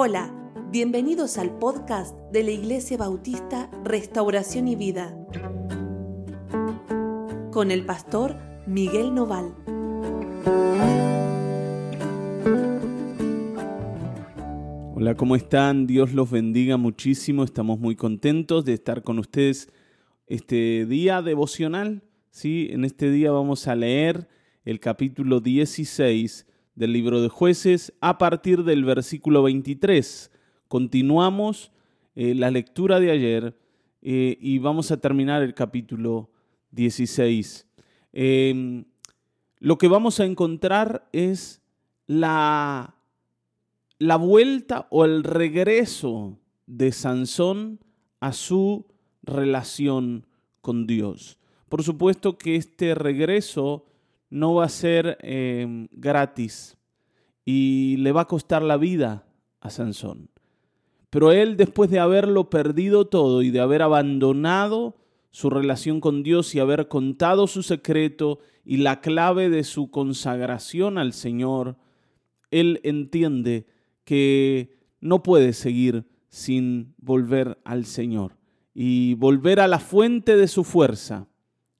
Hola, bienvenidos al podcast de la Iglesia Bautista Restauración y Vida con el pastor Miguel Noval. Hola, ¿cómo están? Dios los bendiga muchísimo. Estamos muy contentos de estar con ustedes este día devocional. ¿sí? En este día vamos a leer el capítulo 16 del libro de jueces a partir del versículo 23. Continuamos eh, la lectura de ayer eh, y vamos a terminar el capítulo 16. Em, lo que vamos a encontrar es la, la vuelta o el regreso de Sansón a su relación con Dios. Por supuesto que este regreso no va a ser em, gratis y le va a costar la vida a Sansón. Pero él, después de haberlo perdido todo y de haber abandonado su relación con Dios y haber contado su secreto y la clave de su consagración al Señor, él entiende que no puede seguir sin volver al Señor y volver a la fuente de su fuerza.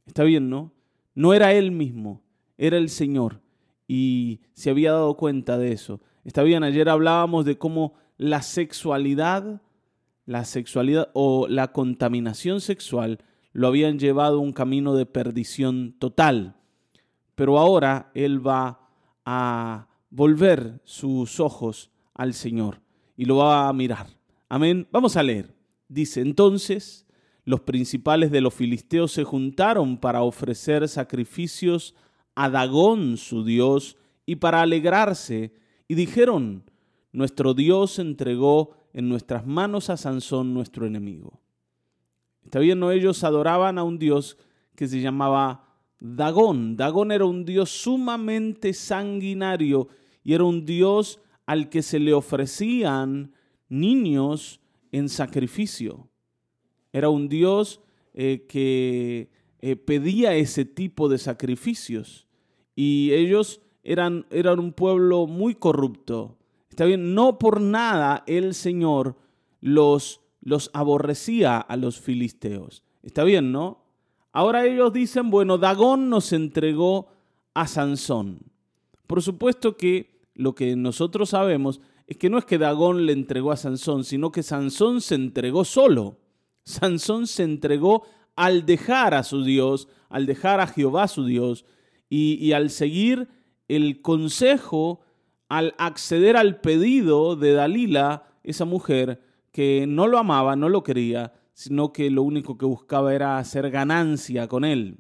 Está bien, ¿no? No era él mismo, era el Señor y se había dado cuenta de eso. Está bien, ayer hablábamos de cómo la sexualidad, la sexualidad o la contaminación sexual lo habían llevado a un camino de perdición total. Pero ahora él va a volver sus ojos al Señor y lo va a mirar. Amén. Vamos a leer. Dice, entonces los principales de los filisteos se juntaron para ofrecer sacrificios a Dagón su Dios y para alegrarse, y dijeron, nuestro Dios entregó en nuestras manos a Sansón nuestro enemigo. Está bien, ¿no? Ellos adoraban a un Dios que se llamaba Dagón. Dagón era un Dios sumamente sanguinario y era un Dios al que se le ofrecían niños en sacrificio. Era un Dios eh, que eh, pedía ese tipo de sacrificios y ellos eran, eran un pueblo muy corrupto. Está bien, no por nada el Señor los, los aborrecía a los filisteos. Está bien, ¿no? Ahora ellos dicen, bueno, Dagón nos entregó a Sansón. Por supuesto que lo que nosotros sabemos es que no es que Dagón le entregó a Sansón, sino que Sansón se entregó solo. Sansón se entregó al dejar a su Dios, al dejar a Jehová su Dios, y, al seguir el consejo, al acceder al pedido de Dalila, esa mujer que no lo amaba, no lo quería, sino que lo único que buscaba era hacer ganancia con él.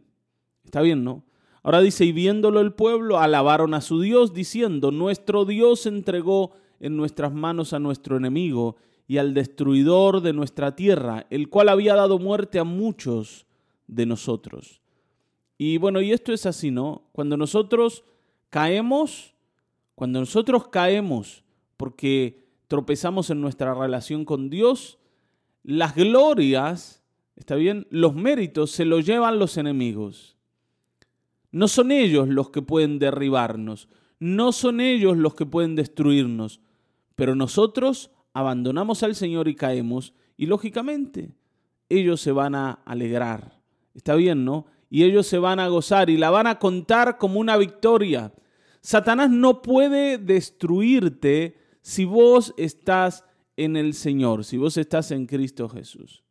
Está bien, ¿no? Ahora dice, y viéndolo el pueblo, alabaron a su Dios, diciendo, nuestro Dios entregó en nuestras manos a nuestro enemigo y al destruidor de nuestra tierra, el cual había dado muerte a muchos de nosotros. Y bueno, y esto es así, ¿no? Cuando nosotros caemos, cuando nosotros caemos porque tropezamos en nuestra relación con Dios, las glorias, ¿está bien? Los méritos se los llevan los enemigos. No son ellos los que pueden derribarnos, no son ellos los que pueden destruirnos, pero nosotros abandonamos al Señor y caemos y lógicamente ellos se van a alegrar. Está bien, ¿no? Y ellos se van a gozar y la van a contar como una victoria. Satanás no puede destruirte si vos estás en el Señor, si vos estás en Cristo Jesús.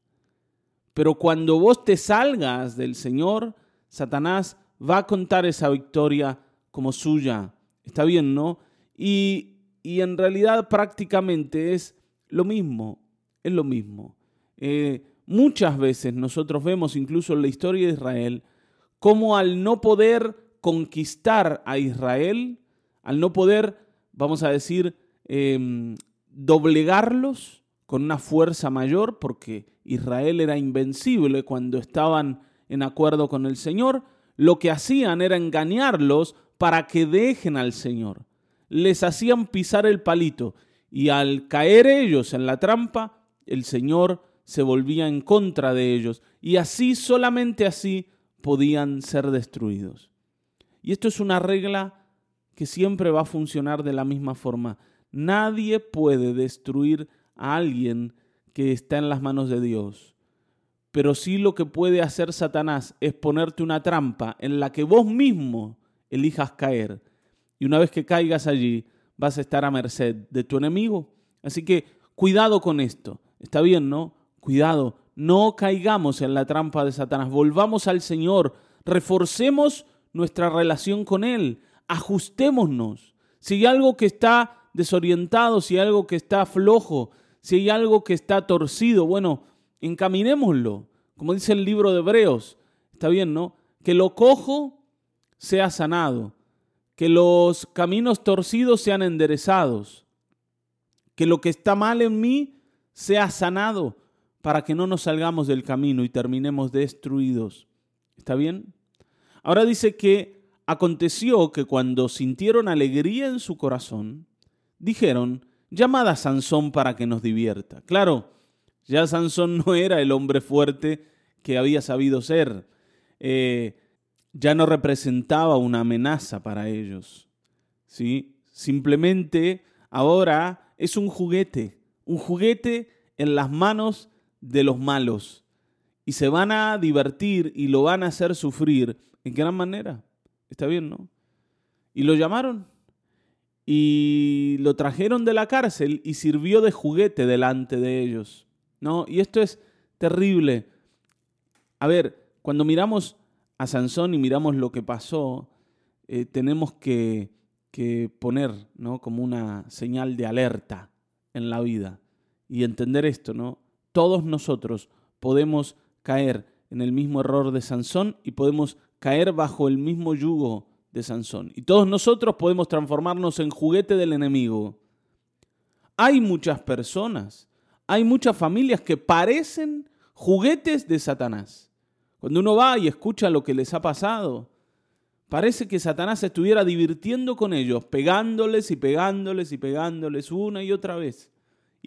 Pero cuando vos te salgas del Señor, Satanás va a contar esa victoria como suya. Está bien, ¿no? Y, en realidad prácticamente es lo mismo, es lo mismo. Eh, Muchas veces nosotros vemos incluso en la historia de Israel cómo al no poder conquistar a Israel, al no poder, vamos a decir, em, doblegarlos con una fuerza mayor, porque Israel era invencible cuando estaban en acuerdo con el Señor, lo que hacían era engañarlos para que dejen al Señor. Les hacían pisar el palito y al caer ellos en la trampa, el Señor se volvía en contra de ellos y así, solamente así, podían ser destruidos. Y esto es una regla que siempre va a funcionar de la misma forma. Nadie puede destruir a alguien que está en las manos de Dios. Pero sí lo que puede hacer Satanás es ponerte una trampa en la que vos mismo elijas caer. Y una vez que caigas allí, vas a estar a merced de tu enemigo. Así que cuidado con esto. Está bien, ¿no? Cuidado. No caigamos en la trampa de Satanás. Volvamos al Señor. Reforcemos nuestra relación con Él. Ajustémonos. Si hay algo que está desorientado, si hay algo que está flojo, si hay algo que está torcido, bueno, encaminémoslo. Como dice el libro de Hebreos. Está bien, ¿no? Que lo cojo sea sanado que los caminos torcidos sean enderezados, que lo que está mal en mí sea sanado para que no nos salgamos del camino y terminemos destruidos. ¿Está bien? Ahora dice que aconteció que cuando sintieron alegría en su corazón, dijeron, llamad a Sansón para que nos divierta. Claro, ya Sansón no era el hombre fuerte que había sabido ser. Eh, ya no representaba una amenaza para ellos. ¿sí? Simplemente ahora es un juguete, un juguete en las manos de los malos. Y se van a divertir y lo van a hacer sufrir en gran manera. Está bien, ¿no? Y lo llamaron y lo trajeron de la cárcel y sirvió de juguete delante de ellos. ¿No? Y esto es terrible. A ver, cuando miramos a Sansón y miramos lo que pasó, eh, tenemos que, que poner ¿no? como una señal de alerta en la vida y entender esto, ¿no? Todos nosotros podemos caer en el mismo error de Sansón y podemos caer bajo el mismo yugo de Sansón. Y todos nosotros podemos transformarnos en juguete del enemigo. Hay muchas personas, hay muchas familias que parecen juguetes de Satanás. Cuando uno va y escucha lo que les ha pasado, parece que Satanás estuviera divirtiendo con ellos, pegándoles y pegándoles y pegándoles una y otra vez.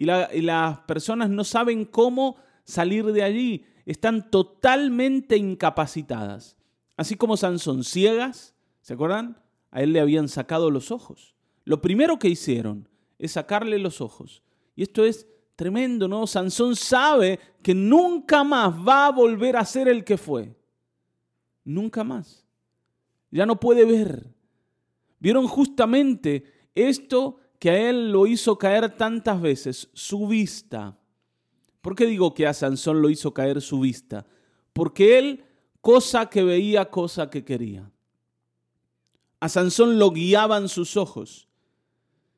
Y, las personas no saben cómo salir de allí, están totalmente incapacitadas. Así como Sansón, ciegas, ¿se acuerdan? A él le habían sacado los ojos. Lo primero que hicieron es sacarle los ojos. Y esto es Tremendo, ¿no? Sansón sabe que nunca más va a volver a ser el que fue. Nunca más. Ya no puede ver. Vieron justamente esto que a él lo hizo caer tantas veces, su vista. ¿Por qué digo que a Sansón lo hizo caer su vista? Porque él, cosa que veía, cosa que quería. A Sansón lo guiaban sus ojos.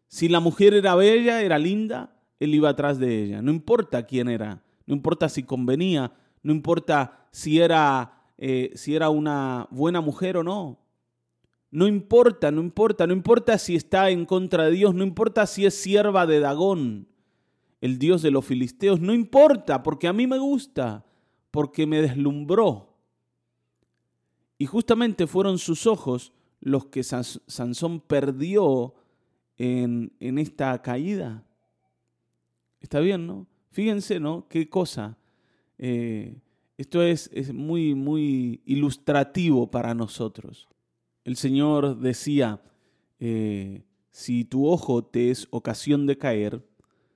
Si la mujer era bella, era linda, él iba atrás de ella. No importa quién era, no importa si convenía, no importa si era, eh, si era una buena mujer o no. No importa, no importa, no importa si está en contra de Dios, no importa si es sierva de Dagón, el dios de los filisteos, no importa, porque a mí me gusta, porque me deslumbró. Y justamente fueron sus ojos los que Sansón perdió en, en esta caída. Está bien, ¿no? Fíjense, ¿no? Qué cosa. Eh, esto es, es muy, muy ilustrativo para nosotros. El Señor decía, eh, si tu ojo te es ocasión de caer,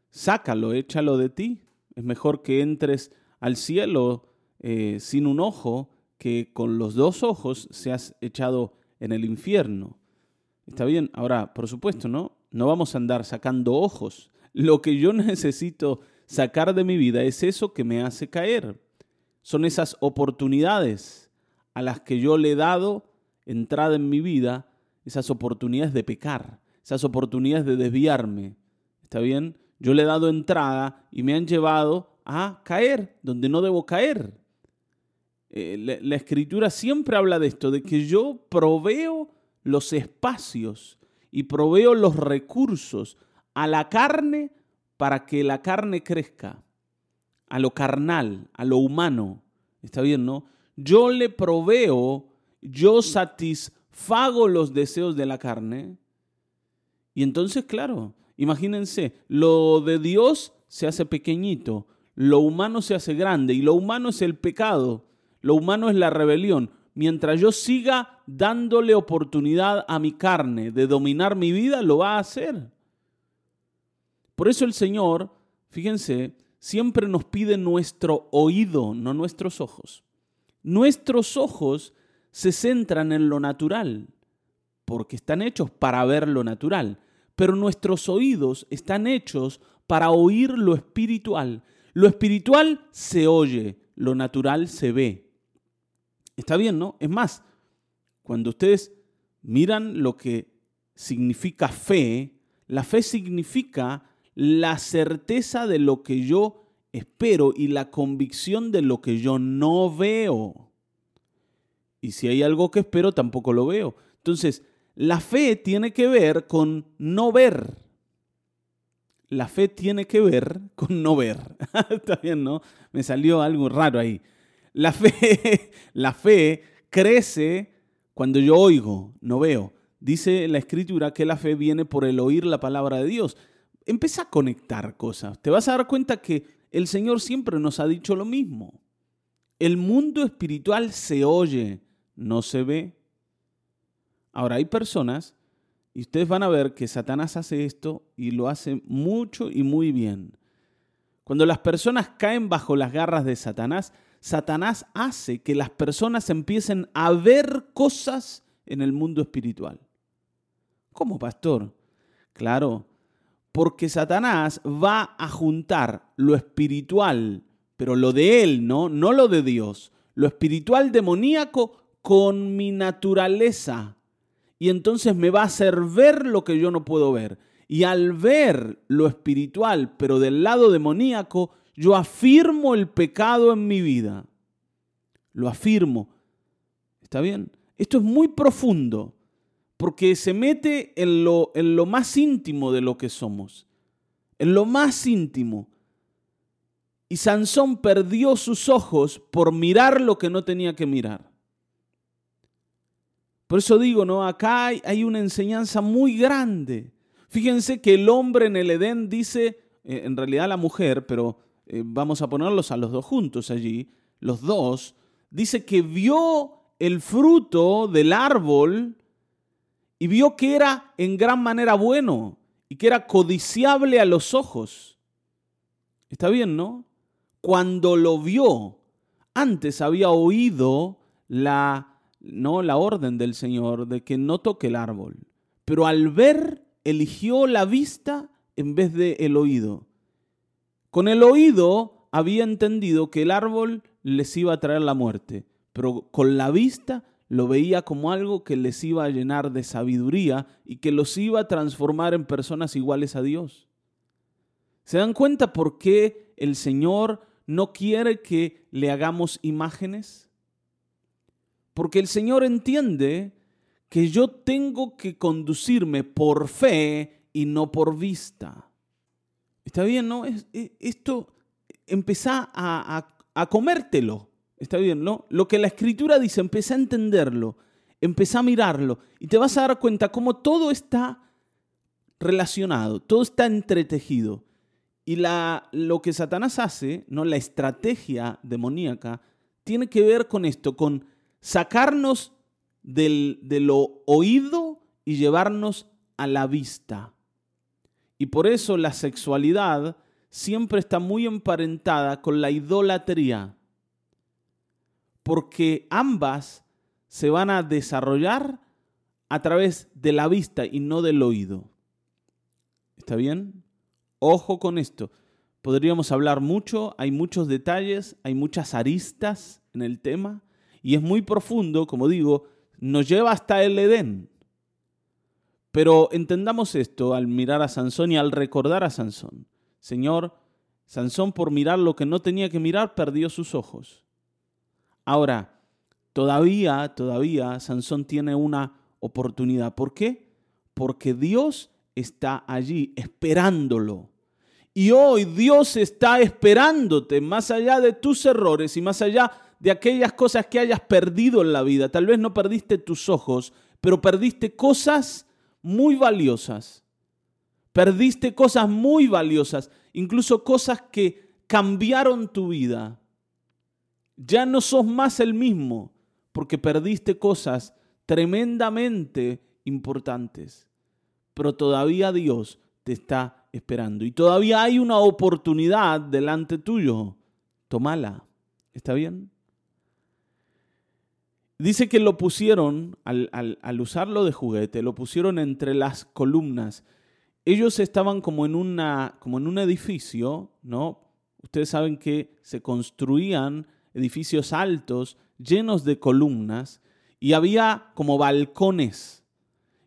sácalo, échalo de ti. Es mejor que entres al cielo eh, sin un ojo que con los dos ojos seas echado en el infierno. Está bien, ahora, por supuesto, ¿no? No vamos a andar sacando ojos lo que yo necesito sacar de mi vida es eso que me hace caer. Son esas oportunidades a las que yo le he dado entrada en mi vida, esas oportunidades de pecar, esas oportunidades de desviarme. ¿Está bien? Yo le he dado entrada y me han llevado a caer donde no debo caer. Eh, la, la escritura siempre habla de esto, de que yo proveo los espacios y proveo los recursos a la carne para que la carne crezca, a lo carnal, a lo humano. ¿Está bien, no? Yo le proveo, yo satisfago los deseos de la carne. Y entonces, claro, imagínense, lo de Dios se hace pequeñito, lo humano se hace grande y lo humano es el pecado, lo humano es la rebelión. Mientras yo siga dándole oportunidad a mi carne de dominar mi vida, lo va a hacer. Por eso el Señor, fíjense, siempre nos pide nuestro oído, no nuestros ojos. Nuestros ojos se centran en lo natural, porque están hechos para ver lo natural, pero nuestros oídos están hechos para oír lo espiritual. Lo espiritual se oye, lo natural se ve. Está bien, ¿no? Es más, cuando ustedes miran lo que significa fe, la fe significa la certeza de lo que yo espero y la convicción de lo que yo no veo. Y si hay algo que espero, tampoco lo veo. Entonces, la fe tiene que ver con no ver. La fe tiene que ver con no ver. Está bien, ¿no? Me salió algo raro ahí. La fe, la fe crece cuando yo oigo, no veo. Dice la escritura que la fe viene por el oír la palabra de Dios empieza a conectar cosas. Te vas a dar cuenta que el Señor siempre nos ha dicho lo mismo. El mundo espiritual se oye, no se ve. Ahora hay personas, y ustedes van a ver que Satanás hace esto y lo hace mucho y muy bien. Cuando las personas caen bajo las garras de Satanás, Satanás hace que las personas empiecen a ver cosas en el mundo espiritual. ¿Cómo, pastor? Claro, porque Satanás va a juntar lo espiritual, pero lo de él, ¿no? No lo de Dios. Lo espiritual demoníaco con mi naturaleza. Y entonces me va a hacer ver lo que yo no puedo ver. Y al ver lo espiritual, pero del lado demoníaco, yo afirmo el pecado en mi vida. Lo afirmo. ¿Está bien? Esto es muy profundo porque se mete en lo, en lo más íntimo de lo que somos, en lo más íntimo. Y Sansón perdió sus ojos por mirar lo que no tenía que mirar. Por eso digo, ¿no? Acá hay, una enseñanza muy grande. Fíjense que el hombre en el Edén dice, eh, en realidad la mujer, pero eh, vamos a ponerlos a los dos juntos allí, los dos, dice que vio el fruto del árbol y vio que era en gran manera bueno y que era codiciable a los ojos. Está bien, ¿no? Cuando lo vio, antes había oído la, no, la orden del Señor de que no toque el árbol, pero al ver eligió la vista en vez de el oído. Con el oído había entendido que el árbol les iba a traer la muerte, pero con la vista lo veía como algo que les iba a llenar de sabiduría y que los iba a transformar en personas iguales a Dios. ¿Se dan cuenta por qué el Señor no quiere que le hagamos imágenes? Porque el Señor entiende que yo tengo que conducirme por fe y no por vista. Está bien, ¿no? Esto empezá a, comértelo. Está bien, ¿no? Lo que la escritura dice, empecé a entenderlo, empecé a mirarlo y te vas a dar cuenta cómo todo está relacionado, todo está entretejido. Y la, lo que Satanás hace, ¿no? la estrategia demoníaca, tiene que ver con esto, con sacarnos del, de lo oído y llevarnos a la vista. Y por eso la sexualidad siempre está muy emparentada con la idolatría porque ambas se van a desarrollar a través de la vista y no del oído. ¿Está bien? Ojo con esto. Podríamos hablar mucho, hay muchos detalles, hay muchas aristas en el tema y es muy profundo, como digo, nos lleva hasta el Edén. Pero entendamos esto al mirar a Sansón y al recordar a Sansón. Señor, Sansón por mirar lo que no tenía que mirar perdió sus ojos. Ahora, todavía, todavía Sansón tiene una oportunidad. ¿Por qué? Porque Dios está allí esperándolo. Y hoy Dios está esperándote más allá de tus errores y más allá de aquellas cosas que hayas perdido en la vida. Tal vez no perdiste tus ojos, pero perdiste cosas muy valiosas. Perdiste cosas muy valiosas, incluso cosas que cambiaron tu vida ya no sos más el mismo porque perdiste cosas tremendamente importantes. Pero todavía Dios te está esperando. Y todavía hay una oportunidad delante tuyo. Tómala. ¿Está bien? Dice que lo pusieron, al, al, usarlo de juguete, lo pusieron entre las columnas. Ellos estaban como en, una, como en un edificio, ¿no? Ustedes saben que se construían edificios altos, llenos de columnas, y había como balcones.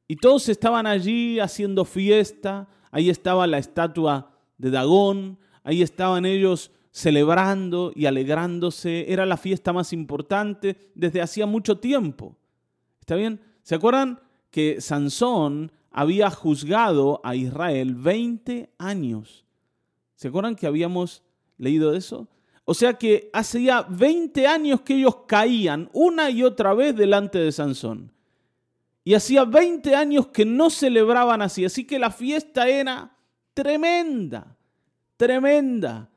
Y todos estaban allí haciendo fiesta, ahí estaba la estatua de Dagón, ahí estaban ellos celebrando y alegrándose. Era la fiesta más importante desde hacía mucho tiempo. ¿Está bien? ¿Se acuerdan que Sansón había juzgado a Israel 20 años? ¿Se acuerdan que habíamos leído eso? O sea que hacía 20 años que ellos caían una y otra vez delante de Sansón. Y hacía 20 años que no celebraban así. Así que la fiesta era tremenda, tremenda.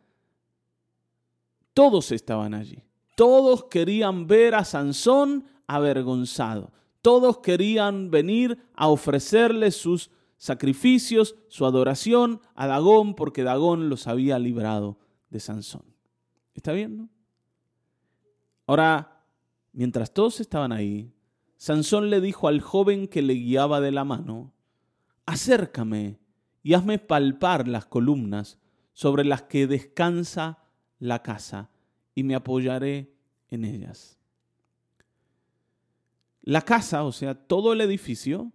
Todos estaban allí. Todos querían ver a Sansón avergonzado. Todos querían venir a ofrecerle sus sacrificios, su adoración a Dagón, porque Dagón los había librado de Sansón. ¿Está bien, no? Ahora, mientras todos estaban ahí, Sansón le dijo al joven que le guiaba de la mano, acércame y hazme palpar las columnas sobre las que descansa la casa y me apoyaré en ellas. La casa, o sea, todo el edificio,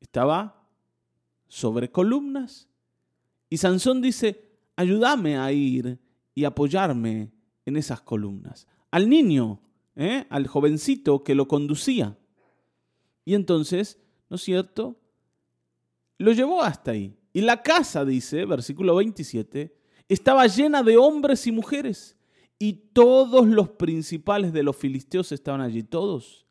estaba sobre columnas. Y Sansón dice, ayúdame a ir y apoyarme en esas columnas. Al niño, ¿eh? al jovencito que lo conducía. Y entonces, ¿no es cierto? Lo llevó hasta ahí. Y la casa, dice, versículo 27, estaba llena de hombres y mujeres, y todos los principales de los filisteos estaban allí, todos.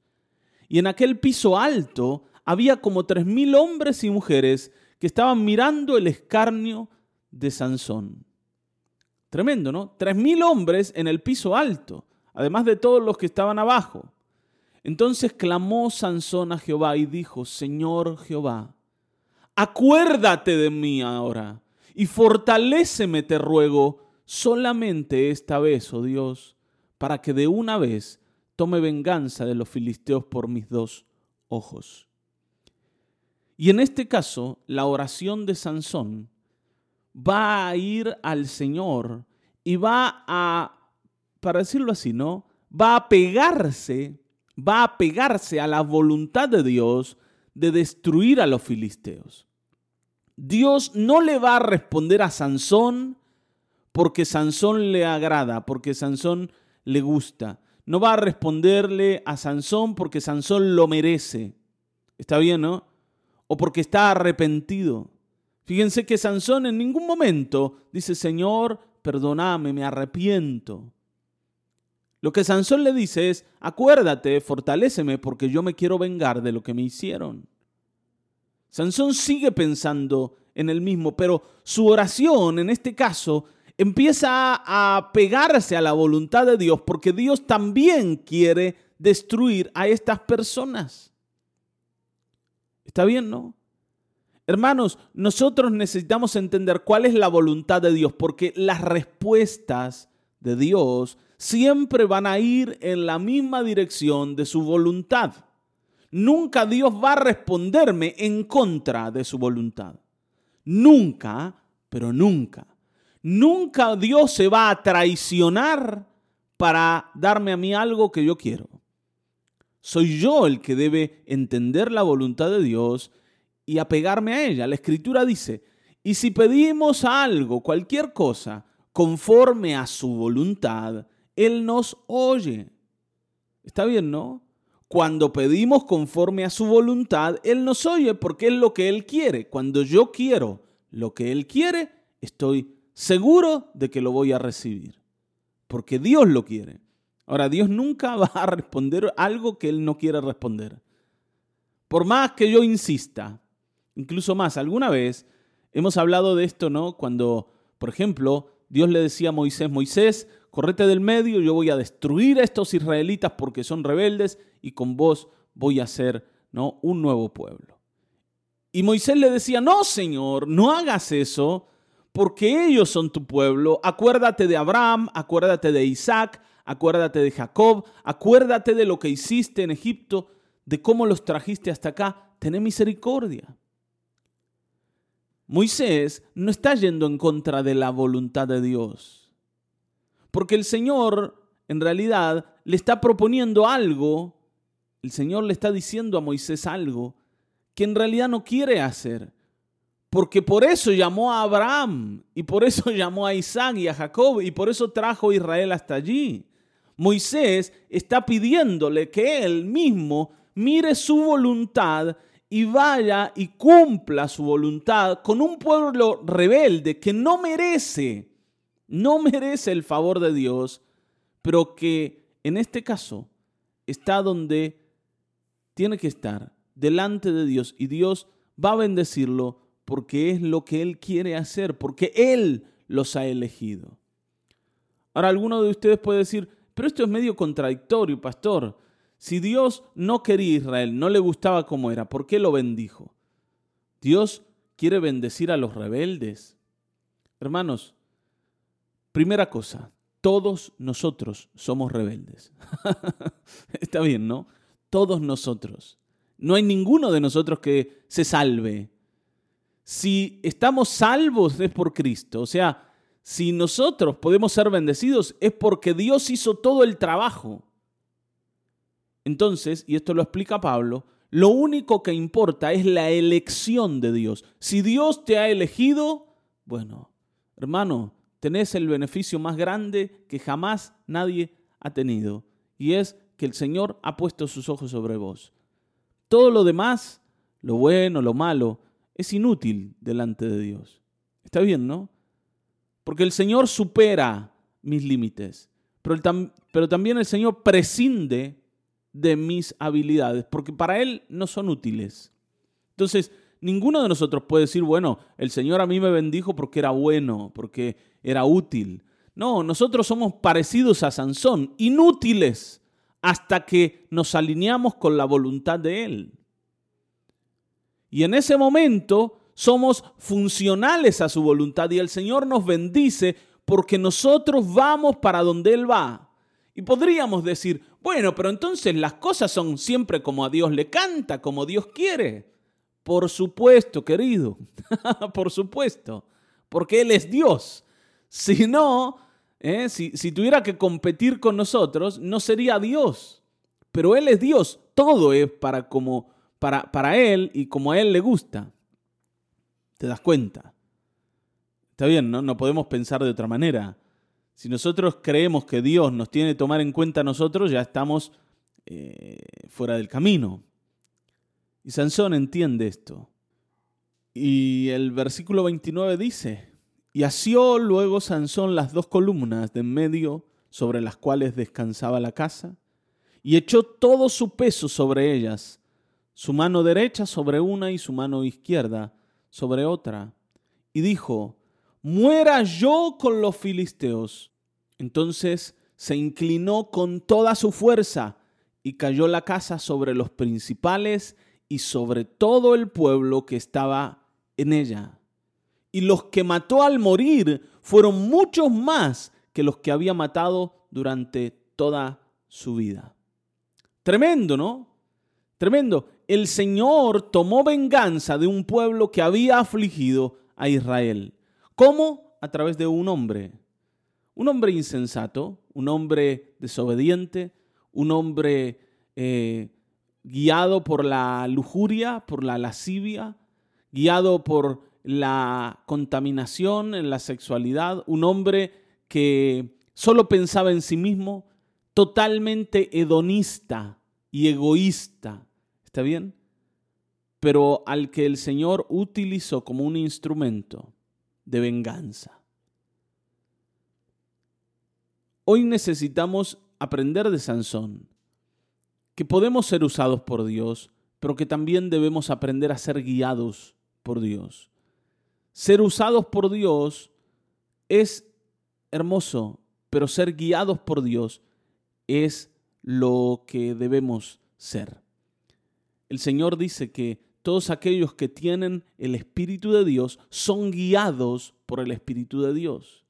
Y en aquel piso alto había como tres mil hombres y mujeres que estaban mirando el escarnio de Sansón. Tremendo, ¿no? Tres mil hombres en el piso alto, además de todos los que estaban abajo. Entonces clamó Sansón a Jehová y dijo, Señor Jehová, acuérdate de mí ahora y fortaléceme, te ruego, solamente esta vez, oh Dios, para que de una vez tome venganza de los filisteos por mis dos ojos. Y en este caso, la oración de Sansón va a ir al Señor y va a, para decirlo así, ¿no? Va a pegarse, va a pegarse a la voluntad de Dios de destruir a los filisteos. Dios no le va a responder a Sansón porque Sansón le agrada, porque Sansón le gusta. No va a responderle a Sansón porque Sansón lo merece. ¿Está bien, no? O porque está arrepentido. Fíjense que Sansón en ningún momento dice, Señor, perdóname, me arrepiento. Lo que Sansón le dice es, acuérdate, fortaléceme porque yo me quiero vengar de lo que me hicieron. Sansón sigue pensando en el mismo, pero su oración en este caso empieza a pegarse a la voluntad de Dios porque Dios también quiere destruir a estas personas. ¿Está bien, no? Hermanos, nosotros necesitamos entender cuál es la voluntad de Dios porque las respuestas de Dios siempre van a ir en la misma dirección de su voluntad. Nunca Dios va a responderme en contra de su voluntad. Nunca, pero nunca. Nunca Dios se va a traicionar para darme a mí algo que yo quiero. Soy yo el que debe entender la voluntad de Dios y apegarme a ella. La escritura dice, y si pedimos algo, cualquier cosa, conforme a su voluntad, Él nos oye. Está bien, ¿no? Cuando pedimos conforme a su voluntad, Él nos oye porque es lo que Él quiere. Cuando yo quiero lo que Él quiere, estoy seguro de que lo voy a recibir. Porque Dios lo quiere. Ahora, Dios nunca va a responder algo que Él no quiere responder. Por más que yo insista, incluso más, alguna vez hemos hablado de esto, ¿no? Cuando, por ejemplo, Dios le decía a Moisés, Moisés, correte del medio, yo voy a destruir a estos israelitas porque son rebeldes y con vos voy a hacer ¿no? un nuevo pueblo. Y Moisés le decía, no, Señor, no hagas eso, porque ellos son tu pueblo. Acuérdate de Abraham, acuérdate de Isaac, acuérdate de Jacob, acuérdate de lo que hiciste en Egipto, de cómo los trajiste hasta acá. Tené misericordia. Moisés no está yendo en contra de la voluntad de Dios, porque el Señor en realidad le está proponiendo algo, el Señor le está diciendo a Moisés algo que en realidad no quiere hacer. Porque por eso llamó a Abraham y por eso llamó a Isaac y a Jacob y por eso trajo a Israel hasta allí. Moisés está pidiéndole que él mismo mire su voluntad y vaya y cumpla su voluntad con un pueblo rebelde que no merece, no merece el favor de Dios, pero que en este caso está donde tiene que estar, delante de Dios y Dios va a bendecirlo porque es lo que Él quiere hacer, porque Él los ha elegido. Ahora, alguno de ustedes puede decir, pero esto es medio contradictorio, pastor. Si Dios no quería a Israel, no le gustaba como era, ¿por qué lo bendijo? Dios quiere bendecir a los rebeldes. Hermanos, primera cosa, todos nosotros somos rebeldes. Está bien, ¿no? Todos nosotros. No hay ninguno de nosotros que se salve. Si estamos salvos es por Cristo. O sea, si nosotros podemos ser bendecidos es porque Dios hizo todo el trabajo. Entonces, y esto lo explica Pablo, lo único que importa es la elección de Dios. Si Dios te ha elegido, bueno, hermano, tenés el beneficio más grande que jamás nadie ha tenido. Y es que el Señor ha puesto sus ojos sobre vos. Todo lo demás, lo bueno, lo malo, es inútil delante de Dios. Está bien, ¿no? Porque el Señor supera mis límites, pero, pero también el Señor prescinde de mis habilidades, porque para Él no son útiles. Entonces, ninguno de nosotros puede decir, bueno, el Señor a mí me bendijo porque era bueno, porque era útil. No, nosotros somos parecidos a Sansón, inútiles hasta que nos alineamos con la voluntad de Él. Y en ese momento somos funcionales a su voluntad y el Señor nos bendice porque nosotros vamos para donde Él va. Y podríamos decir, bueno, pero entonces las cosas son siempre como a Dios le canta, como Dios quiere. Por supuesto, querido, por supuesto, porque Él es Dios. Si no, ¿eh? si, tuviera que competir con nosotros, no sería Dios. Pero Él es Dios. Todo es para, como, para, para Él y como a Él le gusta. ¿Te das cuenta? Está bien, ¿no? No podemos pensar de otra manera. Si nosotros creemos que Dios nos tiene que tomar en cuenta a nosotros, ya estamos eh, fuera del camino. Y Sansón entiende esto. Y el versículo 29 dice, y asió luego Sansón las dos columnas de en medio sobre las cuales descansaba la casa, y echó todo su peso sobre ellas, su mano derecha sobre una y su mano izquierda sobre otra, y dijo, muera yo con los filisteos. Entonces se inclinó con toda su fuerza y cayó la casa sobre los principales y sobre todo el pueblo que estaba en ella y los que mató al morir fueron muchos más que los que había matado durante toda su vida. Tremendo, ¿no? Tremendo. El Señor tomó venganza de un pueblo que había afligido a Israel. ¿Cómo? A través de un hombre. Un hombre insensato, un hombre desobediente, un hombre eh, guiado por la lujuria, por la lascivia, guiado por la contaminación en la sexualidad, un hombre que solo pensaba en sí mismo, totalmente hedonista y egoísta. ¿Está bien? Pero al que el Señor utilizó como un instrumento de venganza. Hoy necesitamos aprender de Sansón, que podemos ser usados por Dios, pero que también debemos aprender a ser guiados por Dios. Ser usados por Dios es hermoso, pero ser guiados por Dios es lo que debemos ser. El Señor dice que todos aquellos que tienen el Espíritu de Dios son guiados por el Espíritu de Dios.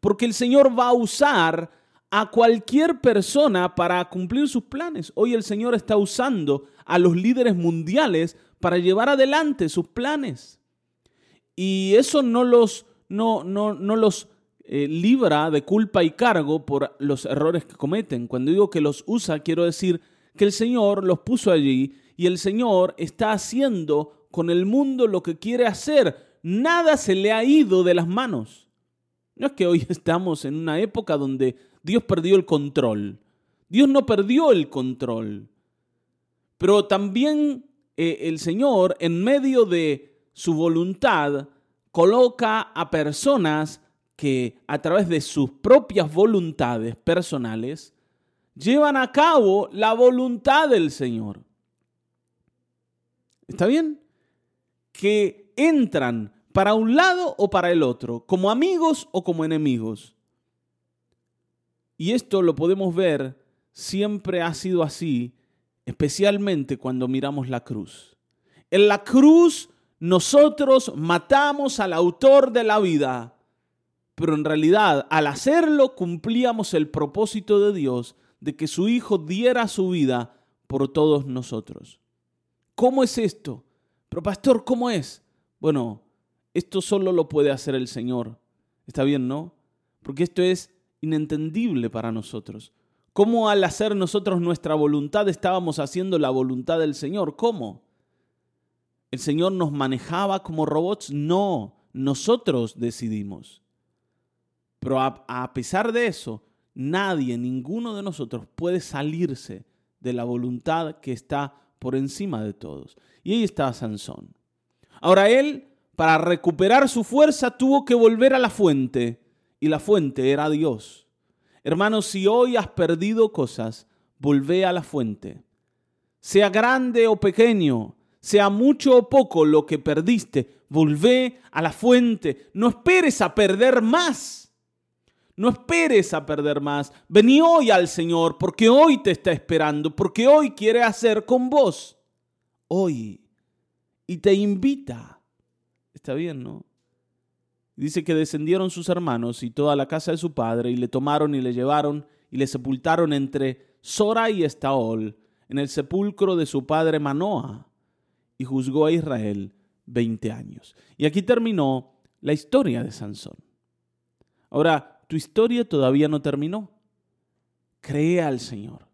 Porque el Señor va a usar a cualquier persona para cumplir sus planes. Hoy el Señor está usando a los líderes mundiales para llevar adelante sus planes. Y eso no los, no, no, no los eh, libra de culpa y cargo por los errores que cometen. Cuando digo que los usa, quiero decir que el Señor los puso allí y el Señor está haciendo con el mundo lo que quiere hacer. Nada se le ha ido de las manos. No es que hoy estamos en una época donde Dios perdió el control. Dios no perdió el control. Pero también eh, el Señor, en medio de su voluntad, coloca a personas que a través de sus propias voluntades personales llevan a cabo la voluntad del Señor. ¿Está bien? Que entran para un lado o para el otro, como amigos o como enemigos. Y esto lo podemos ver, siempre ha sido así, especialmente cuando miramos la cruz. En la cruz nosotros matamos al autor de la vida, pero en realidad al hacerlo cumplíamos el propósito de Dios de que su Hijo diera su vida por todos nosotros. ¿Cómo es esto? Pero pastor, ¿cómo es? Bueno, esto solo lo puede hacer el Señor. ¿Está bien, no? Porque esto es inentendible para nosotros. ¿Cómo al hacer nosotros nuestra voluntad estábamos haciendo la voluntad del Señor? ¿Cómo? ¿El Señor nos manejaba como robots? No, nosotros decidimos. Pero a, pesar de eso, nadie, ninguno de nosotros puede salirse de la voluntad que está por encima de todos. Y ahí estaba Sansón. Ahora él para recuperar su fuerza tuvo que volver a la fuente y la fuente era Dios. Hermanos, si hoy has perdido cosas, volvé a la fuente. Sea grande o pequeño, sea mucho o poco lo que perdiste, volvé a la fuente. No esperes a perder más. No esperes a perder más. Vení hoy al Señor porque hoy te está esperando, porque hoy quiere hacer con vos. Hoy. Y te invita Está bien, ¿no? Dice que descendieron sus hermanos y toda la casa de su padre y le tomaron y le llevaron y le sepultaron entre Sora y Estaol en el sepulcro de su padre Manoah y juzgó a Israel veinte años. Y aquí terminó la historia de Sansón. Ahora, tu historia todavía no terminó. Cree al Señor.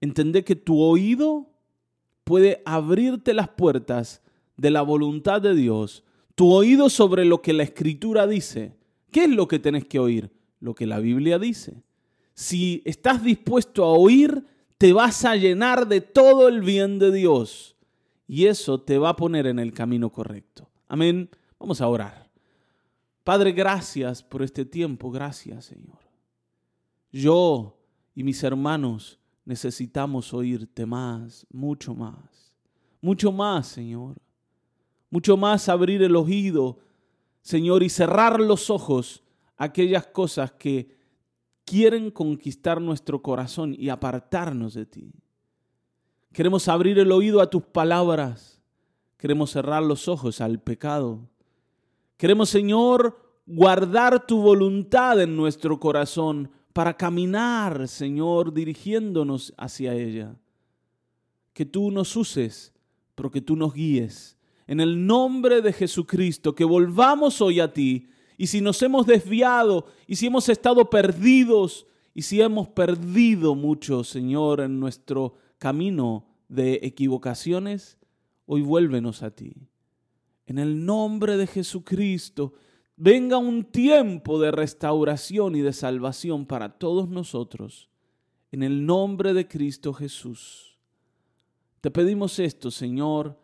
Entendé que tu oído puede abrirte las puertas de la voluntad de Dios, tu oído sobre lo que la escritura dice. ¿Qué es lo que tenés que oír? Lo que la Biblia dice. Si estás dispuesto a oír, te vas a llenar de todo el bien de Dios. Y eso te va a poner en el camino correcto. Amén. Vamos a orar. Padre, gracias por este tiempo. Gracias, Señor. Yo y mis hermanos necesitamos oírte más, mucho más. Mucho más, Señor mucho más abrir el oído, Señor, y cerrar los ojos a aquellas cosas que quieren conquistar nuestro corazón y apartarnos de ti. Queremos abrir el oído a tus palabras. Queremos cerrar los ojos al pecado. Queremos, Señor, guardar tu voluntad en nuestro corazón para caminar, Señor, dirigiéndonos hacia ella. Que tú nos uses, pero que tú nos guíes en el nombre de Jesucristo, que volvamos hoy a ti. Y si nos hemos desviado, y si hemos estado perdidos, y si hemos perdido mucho, Señor, en nuestro camino de equivocaciones, hoy vuélvenos a ti. En el nombre de Jesucristo, venga un tiempo de restauración y de salvación para todos nosotros. En el nombre de Cristo Jesús. Te pedimos esto, Señor